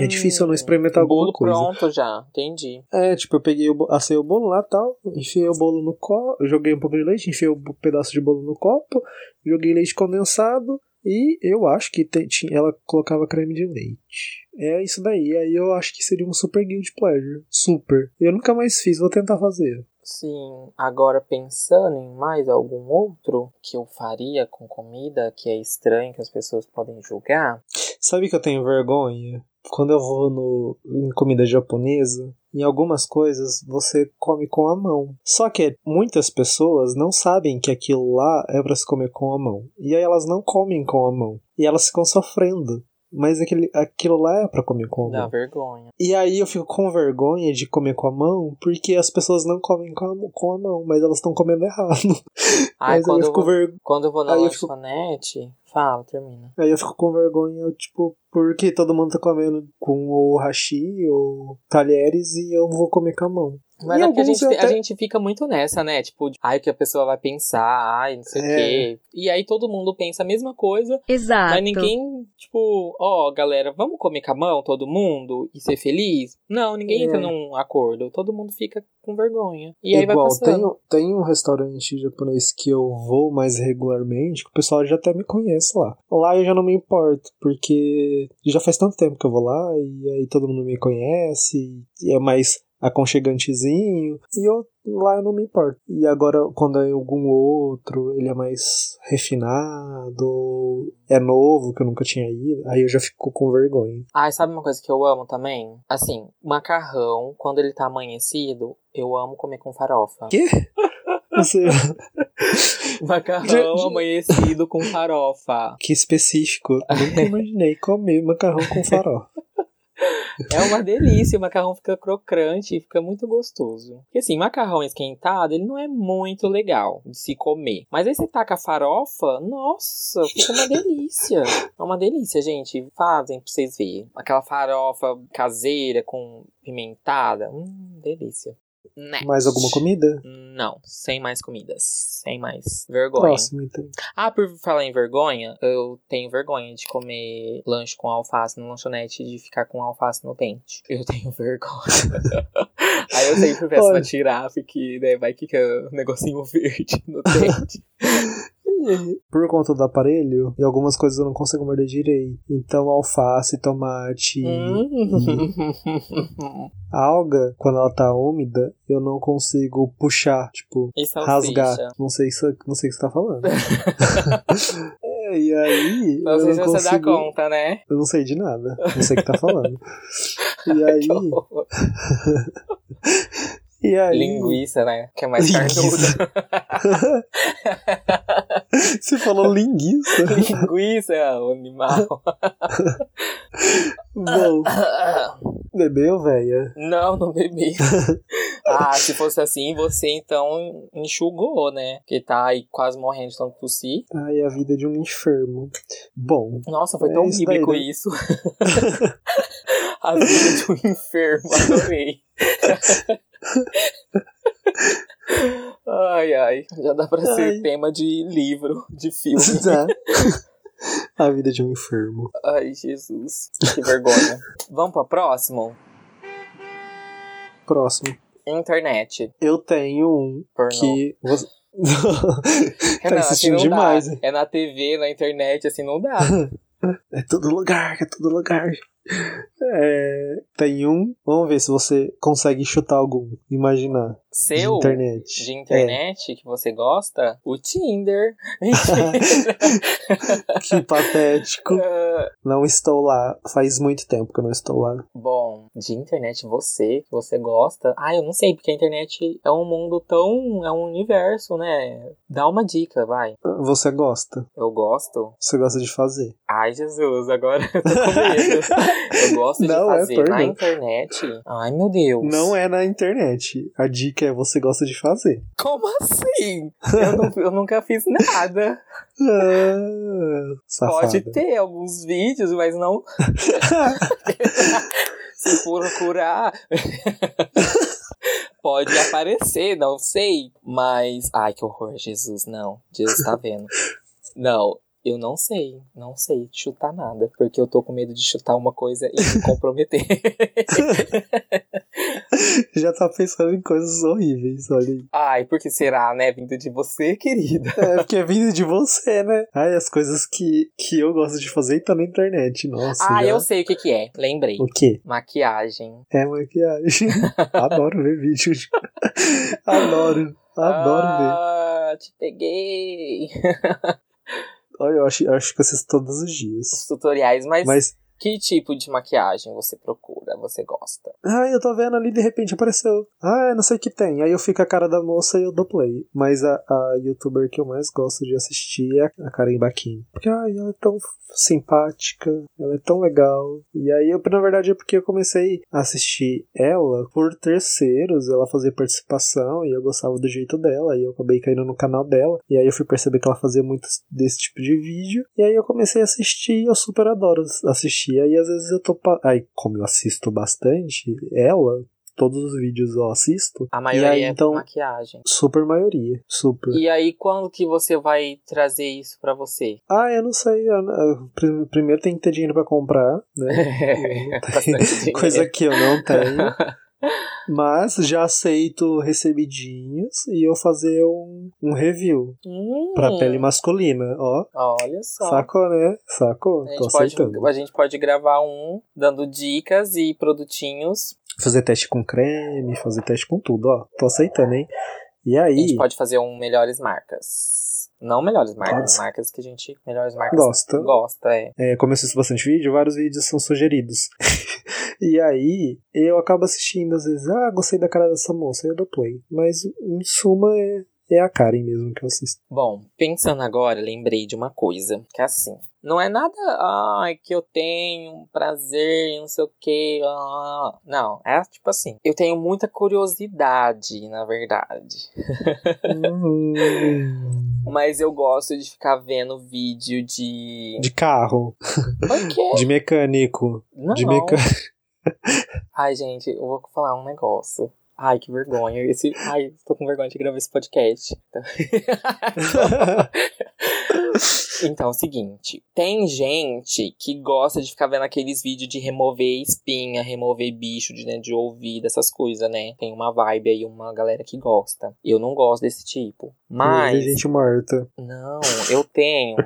é difícil eu não experimentar alguma Hum, bolo coisa. pronto já, entendi. É, tipo, eu peguei o, assei o bolo lá e tal, enfiei o bolo no copo, joguei um pouco de leite, enfiei o bo- pedaço de bolo no copo, joguei leite condensado e eu acho que tinha, ela colocava creme de leite. É isso daí, aí eu acho que seria um super guilty pleasure. Super. Eu nunca mais fiz, vou tentar fazer. Sim, agora pensando em mais algum outro que eu faria com comida que é estranho, que as pessoas podem julgar. Sabe que eu tenho vergonha? Quando eu vou no, em comida japonesa, em algumas coisas você come com a mão. Só que muitas pessoas não sabem que aquilo lá é para se comer com a mão. E aí elas não comem com a mão. E elas ficam sofrendo. Mas aquele, aquilo lá é pra comer com a Dá mão. vergonha. E aí eu fico com vergonha de comer com a mão, porque as pessoas não comem com a, mão- com a mão, mas elas estão comendo errado. Ai, mas aí quando eu eu, vou, ver... quando eu vou na aí eu fico- lanchonete, fala, termina. Aí eu fico com vergonha, tipo, porque todo mundo tá comendo com o hashi ou talheres e eu vou comer com a mão. Mas E é porque a gente, eu a até- gente fica muito nessa, né? Tipo, de, ai, o que a pessoa vai pensar, ai, não sei o É. quê. E aí todo mundo pensa a mesma coisa, Exato. mas ninguém, tipo, ó, galera, vamos comer com a mão, todo mundo, e ser feliz? Não, ninguém É. entra num acordo. Todo mundo fica com vergonha. E aí vai Igual, passando. tem, tem um restaurante japonês que eu vou mais regularmente, que o pessoal já até me conhece lá. Lá eu já não me importo, porque já faz tanto tempo que eu vou lá, e aí todo mundo me conhece, e é mais aconchegantezinho, e eu lá eu não me importo. E agora, quando é algum outro, ele é mais refinado, é novo, que eu nunca tinha ido, aí eu já fico com vergonha. Ai, sabe uma coisa que eu amo também? Assim, macarrão, quando ele tá amanhecido, eu amo comer com farofa. Quê? Você, Macarrão amanhecido com farofa. que específico. Nunca imaginei comer macarrão com farofa. É uma delícia, o macarrão fica crocante e fica muito gostoso. Porque assim, macarrão esquentado, ele não é muito legal de se comer. Mas aí você taca a farofa, nossa, fica uma delícia. É uma delícia, gente. Fazem pra vocês verem. Aquela farofa caseira com pimentada, hum, delícia. Next. Mais alguma comida? Não, sem mais comidas. Sem mais. Vergonha. Próximo, então. Ah, por falar em vergonha, eu tenho vergonha de comer lanche com alface no lanchonete e de ficar com alface no dente. Eu tenho vergonha. Aí eu sempre peço pra Olha. tirar, porque né, vai que fica um negocinho verde no dente. Por conta do aparelho, e algumas coisas eu não consigo morder direito. Então, alface, tomate, Hum. alga, quando ela tá úmida, eu não consigo puxar, tipo, salsicha? rasgar. Não sei, se, não sei o que você tá falando. É, e aí, Não eu sei não se você dá consigo. conta, né? Eu não sei de nada. Não sei o que tá falando. E aí. e aí. Linguiça, né? Que é mais Linguiça. carnuda. Você falou linguiça. Linguiça, o animal. Bom, bebeu, velha? Não, não bebi. ah, se fosse assim, você então enxugou, né? Porque tá aí quase morrendo de tanto tossir. Ai, a vida de um enfermo. Bom, Nossa, foi É tão isso bíblico daí, né? isso. A vida de um enfermo, adorei. ai, ai. Já dá pra ser Ai. tema de livro, de filme. tá. A vida de um enfermo. Ai, Jesus. Que vergonha. Vamos pro próximo? Próximo. Internet. Eu tenho um Pornô. que. Você... tá Renan, insistindo assim demais. dá. É na TV, na internet, assim não dá. É todo lugar, é todo lugar. É, tem um. Vamos ver se você consegue chutar algum. Imaginar. De Seu? internet. De internet que você gosta? O Tinder. Que patético. Ah, Não estou lá. Faz muito tempo que eu não estou lá. Bom, de internet você, que você gosta. Ah, eu não sei, porque a internet é um mundo tão. É um universo, né? Dá uma dica, vai. Você gosta. Eu gosto. Você gosta de fazer. Ai, Jesus, agora eu tô com medo. Eu gosto de Não é fazer pornô. na internet. Ai, meu Deus. Não é na internet. A dica é você gosta de fazer. Como assim? Eu, não- eu nunca fiz nada. Ah. Pode ter alguns vídeos, mas não. Se procurar. Pode aparecer, não sei. Mas. Ai, que horror, Jesus, não. Jesus tá vendo. Não, eu não sei. Não sei chutar nada. Porque eu tô com medo de chutar uma coisa e me comprometer. Já tá pensando em coisas horríveis, olha aí. Ai, por que será, né? Vindo de você, querida. É porque é vindo de você, né? Ai, as coisas que, que eu gosto de fazer tá na internet, nossa. Ah, já- eu sei o que que é. Lembrei. O quê? Maquiagem. É maquiagem. Adoro ver vídeo. Adoro. Adoro ver. ah, te peguei. Olha, eu acho, eu acho que eu assisto todos os dias. Os tutoriais, mas, Mas, que tipo de maquiagem você procura, você gosta? ai, eu tô vendo ali de repente apareceu. Ah, não sei o que tem. Aí eu fico a cara da moça e eu dou play. Mas a, a youtuber que eu mais gosto de assistir é a Karen Baquin. Porque, ai, ela é tão simpática, ela é tão legal. E aí, eu, na verdade, é porque eu comecei a assistir ela por terceiros, ela fazia participação e eu gostava do jeito dela. E eu acabei caindo no canal dela. E aí eu fui perceber que ela fazia muito desse tipo de vídeo. E aí eu comecei a assistir e eu super adoro assistir. Aí às vezes eu tô. Pa... Aí, como eu assisto bastante, ela. Todos os vídeos eu assisto. A e maioria aí, é então, maquiagem. super maioria. Super. E aí, quando que você vai trazer isso pra você? Ah, eu não sei. eu- eu- prim- primeiro tem que ter dinheiro pra comprar, né? Coisa que eu não tenho. Mas já aceito recebidinhos e eu fazer um, um review Hum, pra pele masculina, ó. Olha só. Sacou, né? Sacou? A Tô gente, pode, aceitando. a gente pode gravar um dando dicas e produtinhos. Fazer teste com creme, fazer teste com tudo, ó. Tô aceitando, hein? E A aí, gente pode fazer um melhores marcas. Não melhores marcas, marcas que a gente. Melhores marcas. Gosta. Gosta, é. é, como eu assisto bastante vídeo, vários vídeos são sugeridos. e aí, eu acabo assistindo, às vezes, ah, gostei da cara dessa moça, eu dou play. Mas, em suma, é, é a Karen mesmo que eu assisto. Bom, pensando agora, lembrei de uma coisa. Que é assim. Não é nada, ai, que eu tenho prazer, não sei o que. Ah. Não, é tipo assim. Eu tenho muita curiosidade, na verdade. Mas eu gosto de ficar vendo vídeo de. De carro. Por quê? De mecânico. Não. De mecânico. Ai, gente, eu vou falar um negócio. Ai, que vergonha. Esse... Ai, tô com vergonha de gravar esse podcast. Então, é o seguinte: tem gente que gosta de ficar vendo aqueles vídeos de remover espinha, remover bicho de dentro de ouvido, essas coisas, né? Tem uma vibe aí, uma galera que gosta. Eu não gosto desse tipo. Mas. Tem gente morta. Não, eu tenho.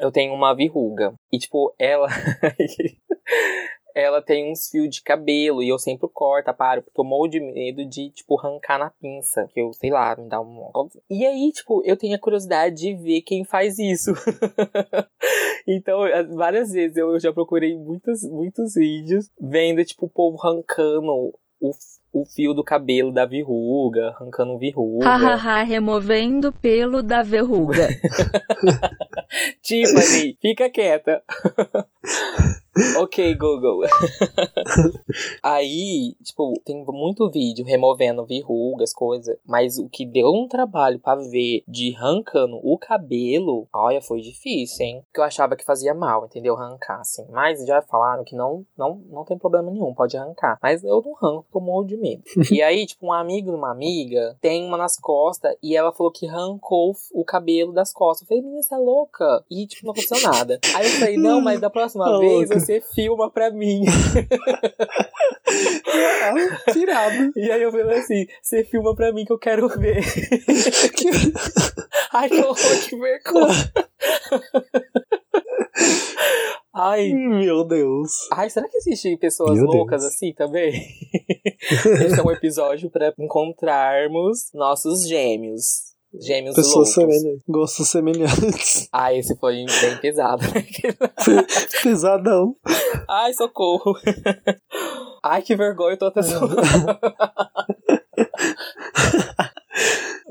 eu tenho uma verruga. E, tipo, ela. ela tem uns fios de cabelo e eu sempre corto, paro, porque eu morro de medo de, tipo, arrancar na pinça, que eu, sei lá, me dá um... E aí, tipo, eu tenho a curiosidade de ver quem faz isso. então, várias vezes eu já procurei muitos, muitos vídeos vendo, tipo, o povo arrancando o, o fio do cabelo da verruga, arrancando verruga. Hahaha, removendo o pelo da verruga. Tiffany, fica quieta. ok, Google. Aí, tipo, tem muito vídeo removendo verrugas, coisas. Mas o que deu um trabalho para ver de arrancando o cabelo, olha, foi difícil, hein? Porque eu achava que fazia mal, entendeu? Arrancar, assim. Mas já falaram que não, não, não tem problema nenhum, pode arrancar. Mas eu não arranco porque eu morro de medo. e aí, tipo, um amigo de uma amiga tem uma nas costas e ela falou que arrancou o cabelo das costas. Eu falei, menina, você é louca? E, tipo, não aconteceu nada. Aí eu falei, não, mas da próxima Tá vez. Você filma pra mim. Tirado. E aí eu falei assim, você filma pra mim que eu quero ver. Ai, que horror, que vergonha. Ai, Meu Deus. ai, será que existem pessoas Meu loucas Deus. assim também? Esse é um episódio pra encontrarmos nossos gêmeos. Gêmeos Pessoas loucos. semelhantes. Gostos semelhantes. Ah, esse foi bem pesado. né? Pesadão. Ai, socorro. Ai, que vergonha, eu tô até.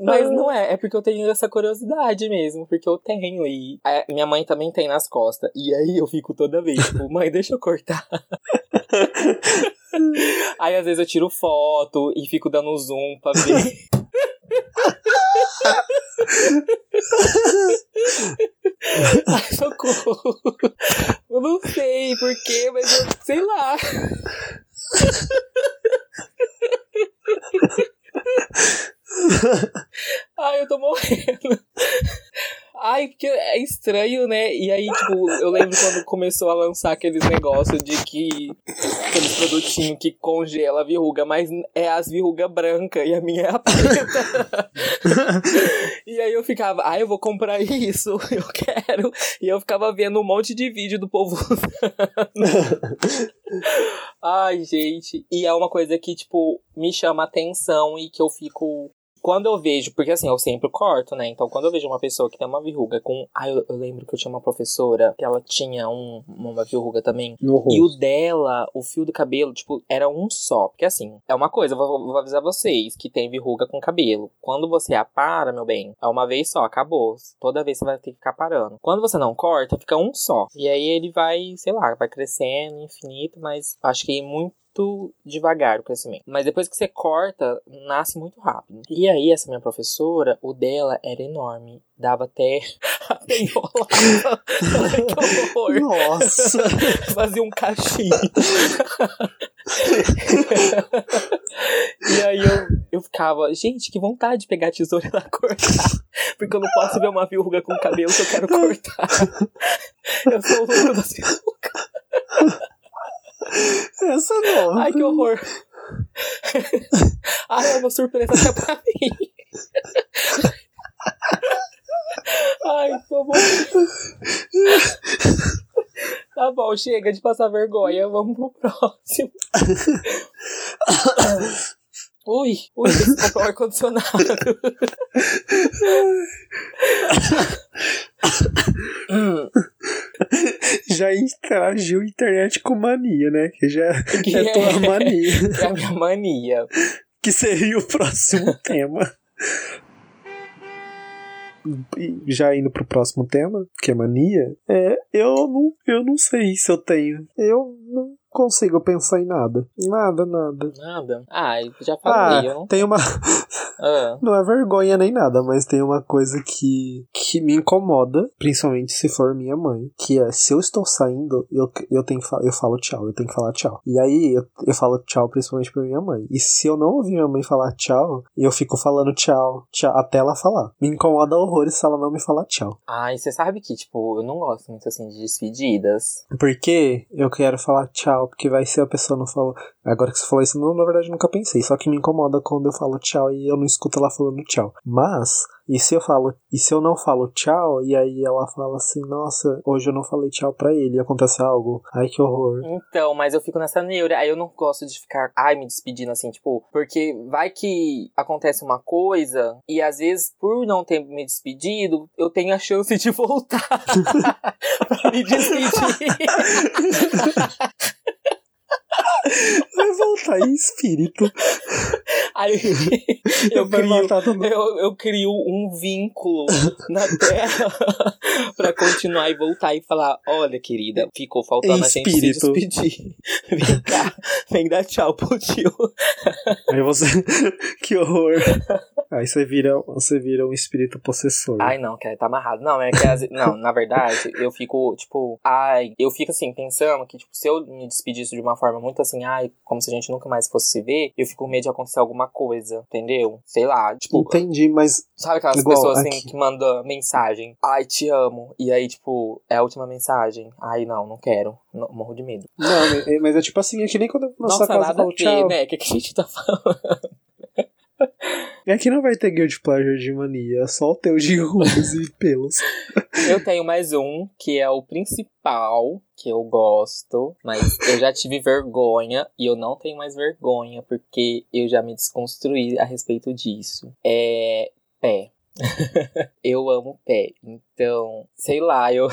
Mas não é, é porque eu tenho essa curiosidade mesmo, porque eu tenho e a minha mãe também tem nas costas. E aí eu fico toda vez, tipo, mãe, deixa eu cortar. aí às vezes eu tiro foto e fico dando zoom pra ver. Ai, socorro. Eu não sei porquê, mas eu sei lá. Ai, eu tô morrendo. Ai, porque é estranho, né? E aí, tipo, eu lembro quando começou a lançar aqueles negócios de que. aqueles produtinhos que congela a verruga, mas é as verrugas brancas e a minha é a preta. e aí eu ficava, ai, eu vou comprar isso, eu quero. E eu ficava vendo um monte de vídeo do povo usando. Ai, gente. E é uma coisa que, tipo, me chama atenção e que eu fico. Quando eu vejo, porque assim, eu sempre corto, né? Então, quando eu vejo uma pessoa que tem uma verruga com. Ah, eu, eu lembro que eu tinha uma professora que ela tinha um, uma verruga também. No E o rosto. dela, o fio do cabelo, tipo, era um só. Porque assim, é uma coisa, eu vou, vou avisar vocês que tem verruga com cabelo. Quando você apara, meu bem, é uma vez só, acabou. Toda vez você vai ter que ficar parando. Quando você não corta, fica um só. E aí ele vai, sei lá, vai crescendo infinito, mas acho que muito devagar o crescimento. Mas depois que você corta, nasce muito rápido. E aí, essa minha professora, o dela era enorme. Dava até. até enrolava. Que horror. Nossa. Fazia um cachinho. e aí eu, eu ficava, gente, que vontade de pegar a tesoura e cortar. Porque eu não posso ver uma verruga com cabelo que eu quero cortar. Eu sou o louco das verrugas. Essa não. Ai, que horror. Ai, é uma surpresa até pra mim. Ai, tô bom. Tá bom, chega de passar vergonha. Vamos pro próximo. Ui, ui, comprou um ar-condicionado. Já interagiu internet com mania, né? Que já que é tua mania. é a minha mania. Que seria o próximo tema. já indo pro próximo tema, que é mania, é, eu não, eu não sei se eu tenho. Eu não consigo pensar em nada. Nada, nada. Nada? Ah, já falei. Ah, eu não... tem uma. Ah, Não é vergonha nem nada, mas tem uma coisa que, que me incomoda, principalmente se for minha mãe, que é se eu estou saindo, eu, eu tenho eu falo tchau, eu tenho que falar tchau. E aí eu, eu falo tchau principalmente pra minha mãe. E se eu não ouvir minha mãe falar tchau, eu fico falando tchau, tchau até ela falar. Me incomoda horrores se ela não me falar tchau. Ai, você sabe que, tipo, eu não gosto muito assim de despedidas. Porque eu quero falar tchau, porque vai ser a pessoa não falou. Agora que você falou isso, não, na verdade nunca pensei. Só que me incomoda quando eu falo tchau e eu não escuto ela falando tchau. Mas, e se eu falo, e se eu não falo tchau, e aí ela fala assim, nossa, hoje eu não falei tchau pra ele, e acontece algo. Ai que horror. Então, mas eu fico nessa neura. Aí eu não gosto de ficar, ai, me despedindo assim, tipo, porque vai que acontece uma coisa e às vezes, por não ter me despedido, eu tenho a chance de voltar pra me despedir. Vai voltar em espírito. Aí eu vai crio, eu, eu crio um vínculo na Terra pra continuar e voltar e falar: Olha, querida, ficou faltando Em a gente espírito. se despedir. Vem cá, vem dar tchau pro tio. Aí você. que horror. Aí você vira, você vira um espírito possessor. Ai, não, que tá amarrado. Não, é que vezes- Não, na verdade, eu fico, tipo, ai, eu fico assim, pensando que, tipo, se eu me despedisse de uma forma muito assim, ai, como se a gente nunca mais fosse se ver, eu fico com medo de acontecer alguma coisa, entendeu? Sei lá, tipo, Entendi, mas sabe aquelas Igual pessoas assim aqui. que mandam mensagem, ai, te amo, e aí, tipo, é a última mensagem, ai, não, não quero, não, morro de medo. Não, mas é tipo assim, é que nem quando eu Nossa, nada a ver, tchau. né? O que, que a gente tá falando? É que não vai ter guild pleasure de mania, é só o teu de rugas e pelos. Eu tenho mais um, que é o principal, que eu gosto, mas eu já tive vergonha e eu não tenho mais vergonha, porque eu já me desconstruí a respeito disso. É pé. eu amo pé. Então, sei lá, eu.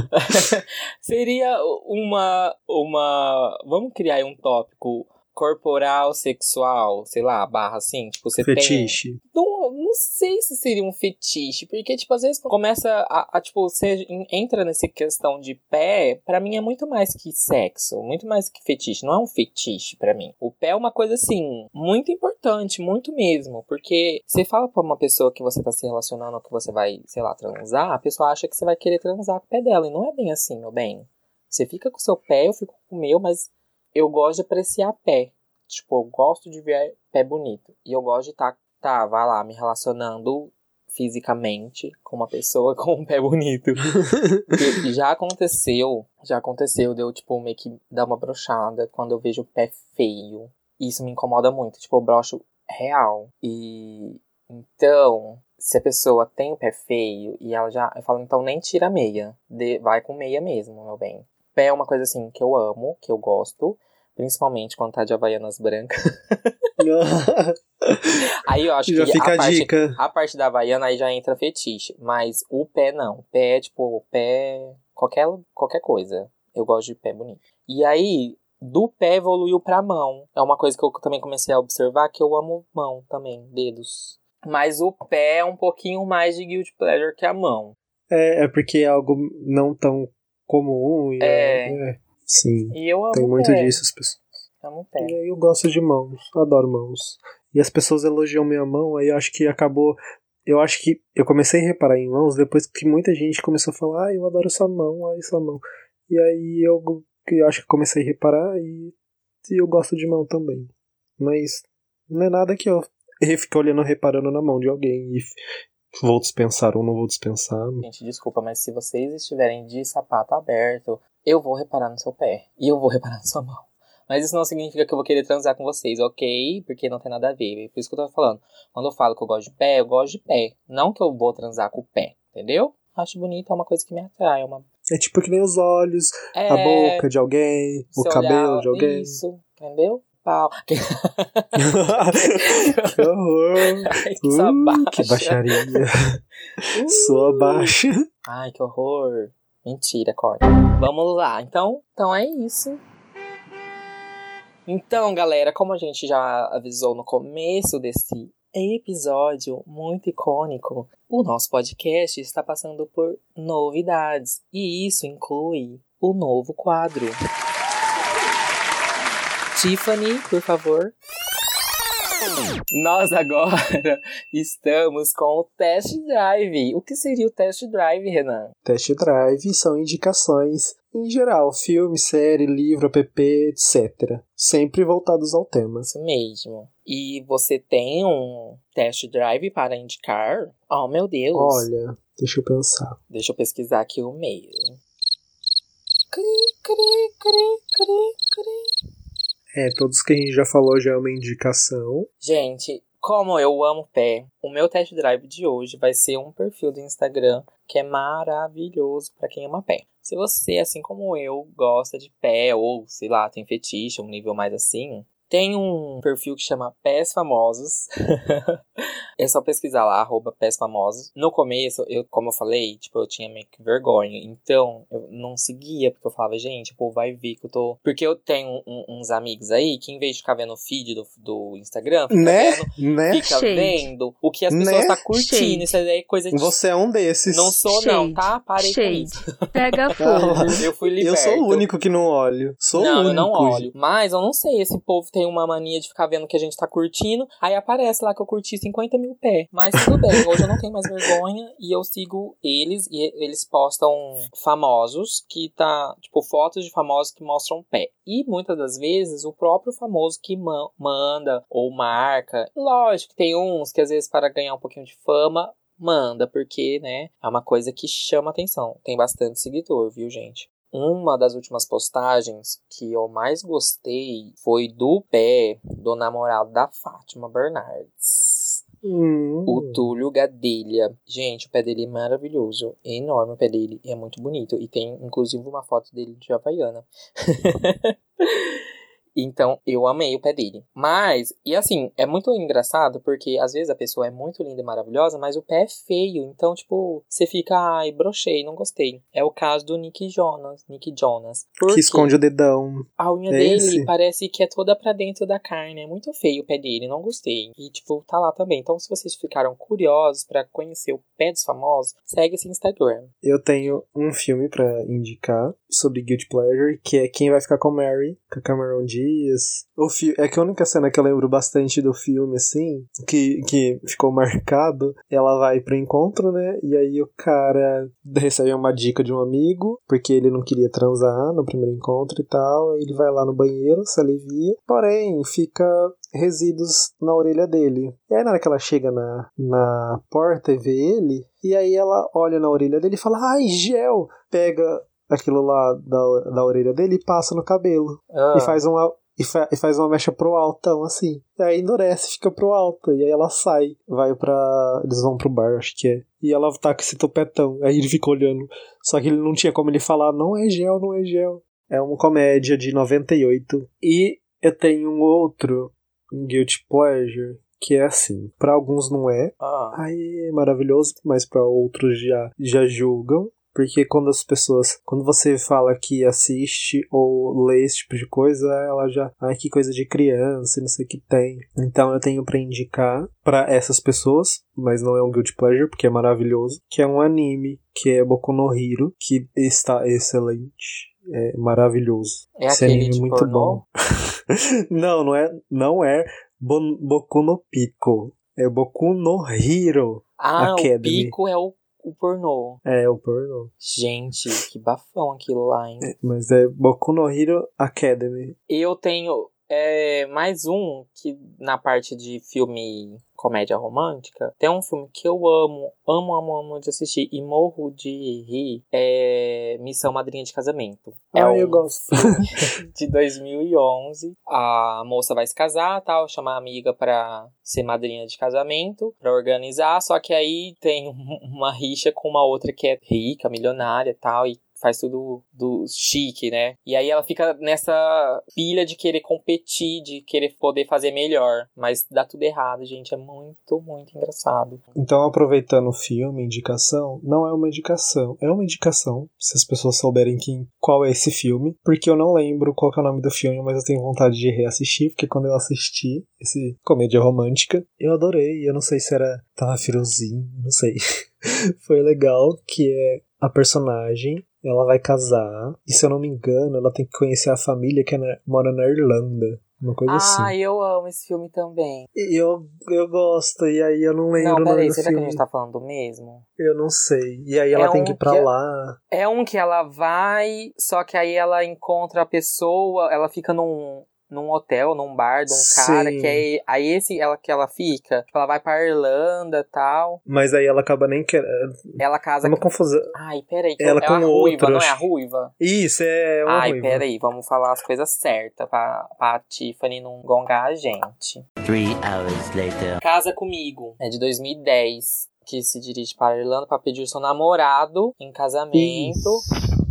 Seria uma. uma. Vamos criar um tópico corporal, sexual, sei lá, barra assim. Tipo, você tem. Fetiche. Não, não sei se seria um fetiche, porque, tipo, às vezes começa a, a, tipo, você en- entra nessa questão de pé, pra mim é muito mais que sexo, muito mais que fetiche, não é um fetiche pra mim. O pé é uma coisa, assim, muito importante, muito mesmo, porque você fala pra uma pessoa que você tá se relacionando, ou que você vai, sei lá, transar, a pessoa acha que você vai querer transar com o pé dela, e não é bem assim, meu bem. Você fica com o seu pé, eu fico com o meu, mas eu gosto de apreciar pé. Tipo, eu gosto de ver pé bonito. E eu gosto de estar, tá, vai lá, me relacionando fisicamente com uma pessoa com um pé bonito. Já aconteceu, já aconteceu de eu, tipo, meio que dar uma brochada quando eu vejo o pé feio. Isso me incomoda muito, tipo, eu brocho real. E então, se a pessoa tem o pé feio e ela já. Eu falo, então nem tira a meia. De- vai com meia mesmo, meu bem. Pé é uma coisa assim que eu amo, que eu gosto. Principalmente quando tá de havaianas brancas. Aí eu acho Já que fica a a parte, a parte da havaiana aí já entra fetiche. Mas o pé não. O pé é tipo, pé. Qualquer, qualquer coisa. Eu gosto de pé bonito. E aí, do pé evoluiu pra mão. É uma coisa que eu também comecei a observar que eu amo mão também, dedos. Mas o pé é um pouquinho mais de guilt pleasure que a mão. É, é porque é algo não tão comum. E É. é, Sim, E eu amo tem muito pé. disso. As pessoas. Amo pé. E aí eu gosto de mãos, adoro mãos. E as pessoas elogiam minha mão, aí eu acho que acabou. Eu acho que eu comecei a reparar em mãos depois que muita gente começou a falar, ah, eu adoro sua mão, ai, sua mão. E aí eu, eu acho que comecei a reparar e, e eu gosto de mão também. Mas não é nada que eu fique olhando, reparando na mão de alguém e vou dispensar ou não vou dispensar. Gente, desculpa, mas se vocês estiverem de sapato aberto, eu vou reparar no seu pé. E eu vou reparar na sua mão. Mas isso não significa que eu vou querer transar com vocês, ok? Porque não tem nada a ver. É por isso que eu tô falando. Quando eu falo que eu gosto de pé, eu gosto de pé. Não que eu vou transar com o pé, entendeu? Acho bonito, é uma coisa que me atrai. É uma... É tipo que nem os olhos, É, a boca de alguém, o cabelo olhar- de alguém. Isso, entendeu? Pau. que horror! Ai, que Uh, que baixaria. Uh. Sua baixa. Ai, que horror. Mentira, corta. Vamos lá. Então, então é isso. Então, galera, como a gente já avisou no começo desse episódio muito icônico, o nosso podcast está passando por novidades e isso inclui o novo quadro. Tiffany, por favor. Nós agora estamos com o test drive. O que seria o test drive, Renan? Test drive são indicações em geral, filme, série, livro, app, etc. Sempre voltados ao tema. Isso mesmo. E você tem um test drive para indicar? Oh, meu Deus. Olha, deixa eu pensar. Deixa eu pesquisar aqui o meio. Cri, cri, cri, cri, cri. É, todos que a gente já falou já é uma indicação. Gente, como eu amo pé, o meu test drive de hoje vai ser um perfil do Instagram que é maravilhoso para quem ama pé. Se você, assim como eu, gosta de pé ou, sei lá, tem fetiche, um nível mais assim, tem um perfil que chama Pés Famosos. é só pesquisar lá, arroba Pés Famosos. No começo, eu, como eu falei, tipo, eu tinha meio que vergonha. Então, eu não seguia, porque eu falava, gente, pô, vai ver que eu tô. Porque eu tenho um, uns amigos aí que, em vez de ficar vendo o feed do, do Instagram, fica né? vendo. Né? Fica Shade. vendo o que as pessoas Né? tá curtindo. Shade. Isso aí é coisa de. Você é um desses. Não sou, não, Shade. tá? Parei com isso. Pega fogo. Eu fui liberto. Eu sou o único que não olho. Sou não, o único. eu não olho. Mas eu não sei, esse povo tem uma mania de ficar vendo que a gente tá curtindo. Aí aparece lá que eu curti 50 mil pé. Mas tudo bem, hoje eu não tenho mais vergonha e eu sigo eles e eles postam famosos que tá, tipo, fotos de famosos que mostram pé. E muitas das vezes o próprio famoso que ma- manda ou marca. Lógico que tem uns que às vezes para ganhar um pouquinho de fama manda, porque, né, é uma coisa que chama atenção. Tem bastante seguidor, viu, gente? Uma das últimas postagens que eu mais gostei foi do pé do namorado da Fátima Bernardes. Hum. O Túlio Gadelha. Gente, o pé dele é maravilhoso. É enorme o pé dele. É muito bonito. E tem, inclusive, uma foto dele de Havaiana. Então, eu amei o pé dele. Mas, e assim, é muito engraçado porque às vezes a pessoa é muito linda e maravilhosa, mas o pé é feio. Então, tipo, você fica, ai, brochei, não gostei. É o caso do Nick Jonas. Nick Jonas. Por Que esconde o dedão. A unha É dele esse? parece que é toda pra dentro da carne. É muito feio o pé dele, não gostei. E, tipo, tá lá também. Então, se vocês ficaram curiosos pra conhecer o pé dos famosos, segue esse Instagram. Eu tenho um filme pra indicar sobre Guilty Pleasure, que é Quem Vai Ficar com Mary, com a Cameron Diaz. O fi é que a única cena que eu lembro bastante do filme, assim, que, que ficou marcado, ela vai pro encontro, né? E aí o cara recebe uma dica de um amigo, porque ele não queria transar no primeiro encontro e tal. Ele vai lá no banheiro, se alivia. Porém, fica resíduos na orelha dele. E aí na hora que ela chega na, na porta e vê ele, e aí ela olha na orelha dele e fala, ai, gel! Pega aquilo lá da, da orelha dele e passa no cabelo. Ah, E faz uma. E, fa- e faz uma mecha pro altão, assim. E aí endurece, fica pro alto. E aí ela sai. Vai pra. Eles vão pro bar, acho que é. E ela tá com esse topetão. Aí ele fica olhando. Só que ele não tinha como ele falar, não é gel, não é gel. É uma comédia de 98. E eu tenho um outro Guilty Pleasure. Que é assim, pra alguns não é, ah, Ai, é maravilhoso, mas para outros já, já julgam. Porque quando as pessoas. Quando você fala que assiste ou lê esse tipo de coisa, ela já. Ai, que coisa de criança, não sei o que tem. Então eu tenho pra indicar pra essas pessoas, mas não é um Guilty Pleasure, porque é maravilhoso. Que é um anime, que é Boku no Hero, que está excelente. É maravilhoso. é Esse aquele anime é muito pornô? bom. não, não é, não é Bon- Boku no Pico. É Boku no Hero. Ah, Academy. o pico é o, o pornô. É o pornô. Gente, que bafão aquilo lá, hein? Mas é Boku no Hero Academy. Eu tenho é, mais um que na parte de filme comédia romântica, tem um filme que eu amo, amo, amo, amo de assistir e morro de rir, é Missão Madrinha de Casamento. É Ah, um eu gosto. de 2011. A moça vai se casar, tal, chama a amiga pra ser madrinha de casamento, pra organizar, só que aí tem um- uma rixa com uma outra que é rica, milionária, tal, e faz tudo do chique, né? E aí ela fica nessa pilha de querer competir, de querer poder fazer melhor. Mas dá tudo errado, gente. É muito, muito engraçado. Então, aproveitando o filme, indicação, não é uma indicação, é uma indicação, se as pessoas souberem qual é esse filme, porque eu não lembro qual é o nome do filme, mas eu tenho vontade de reassistir, porque quando eu assisti esse comédia romântica, eu adorei, eu não sei se era tava friozinho, não sei. Foi legal que é a personagem ela vai casar, e se eu não me engano, ela tem que conhecer a família que é na, mora na Irlanda. Uma coisa ah, assim. eu amo esse filme também. E eu, eu gosto, e aí eu não lembro Não, o nome peraí, do será que a gente tá falando do mesmo? Eu não sei. E aí ela É tem um que ir pra que é- lá. É um que ela vai, só que aí ela encontra a pessoa, ela fica num, num hotel, num bar de um cara, Sim. que é. Aí esse ela que ela fica, tipo, ela vai pra Irlanda e tal. Mas aí ela acaba nem querendo. Ela É casa uma confusão. Ai, peraí. Ela é com a ruiva, outro, não é a ruiva? Isso, é uma Ai, ruiva. peraí, vamos falar as coisas certas pra, pra Tiffany não gongar a gente. Three hours later. Casa Comigo, é de 2010, que se dirige para a Irlanda para pedir seu namorado em casamento,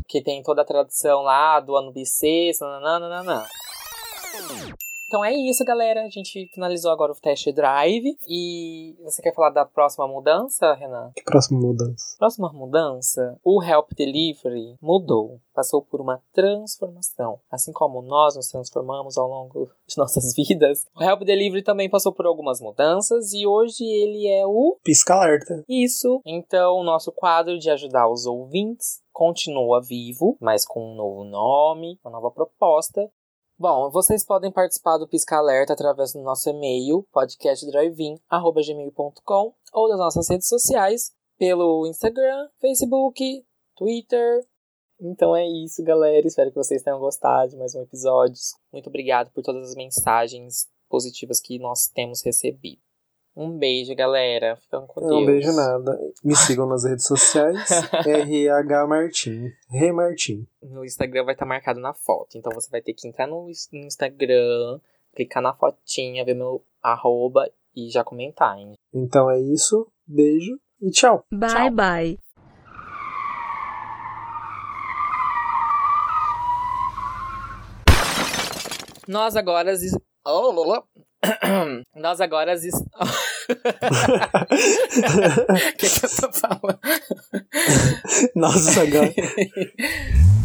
que tem toda a tradição lá do ano bissexto, nananana. Então é isso, galera. A gente finalizou agora o test drive. E você quer falar da próxima mudança, Renan? Que próxima mudança? Próxima mudança, o Help Delivery mudou, passou por uma transformação. Assim como nós nos transformamos ao longo de nossas vidas, o Help Delivery também passou por algumas mudanças e hoje ele é o Pisca alerta. isso. Então, o nosso quadro de ajudar os ouvintes continua vivo, mas com um novo nome, uma nova proposta. Bom, vocês podem participar do Pisca Alerta através do nosso e-mail, podcastdrivein.gmail.com ou das nossas redes sociais, pelo Instagram, Facebook, Twitter. Então é isso, galera. Espero que vocês tenham gostado de mais um episódio. Muito obrigado por todas as mensagens positivas que nós temos recebido. Um beijo, galera. Ficam com Deus. Não beijo nada. Me sigam nas redes sociais. RH Martim. Rei Martim. No Instagram vai estar marcado na foto. Então você vai ter que entrar no Instagram, clicar na fotinha, ver meu arroba e já comentar, hein? Então é isso. Beijo e tchau. Bye Tchau. bye. Nós agora. Oh, lolo. Nós agora. O que, que eu tô falando? Nossa, agora.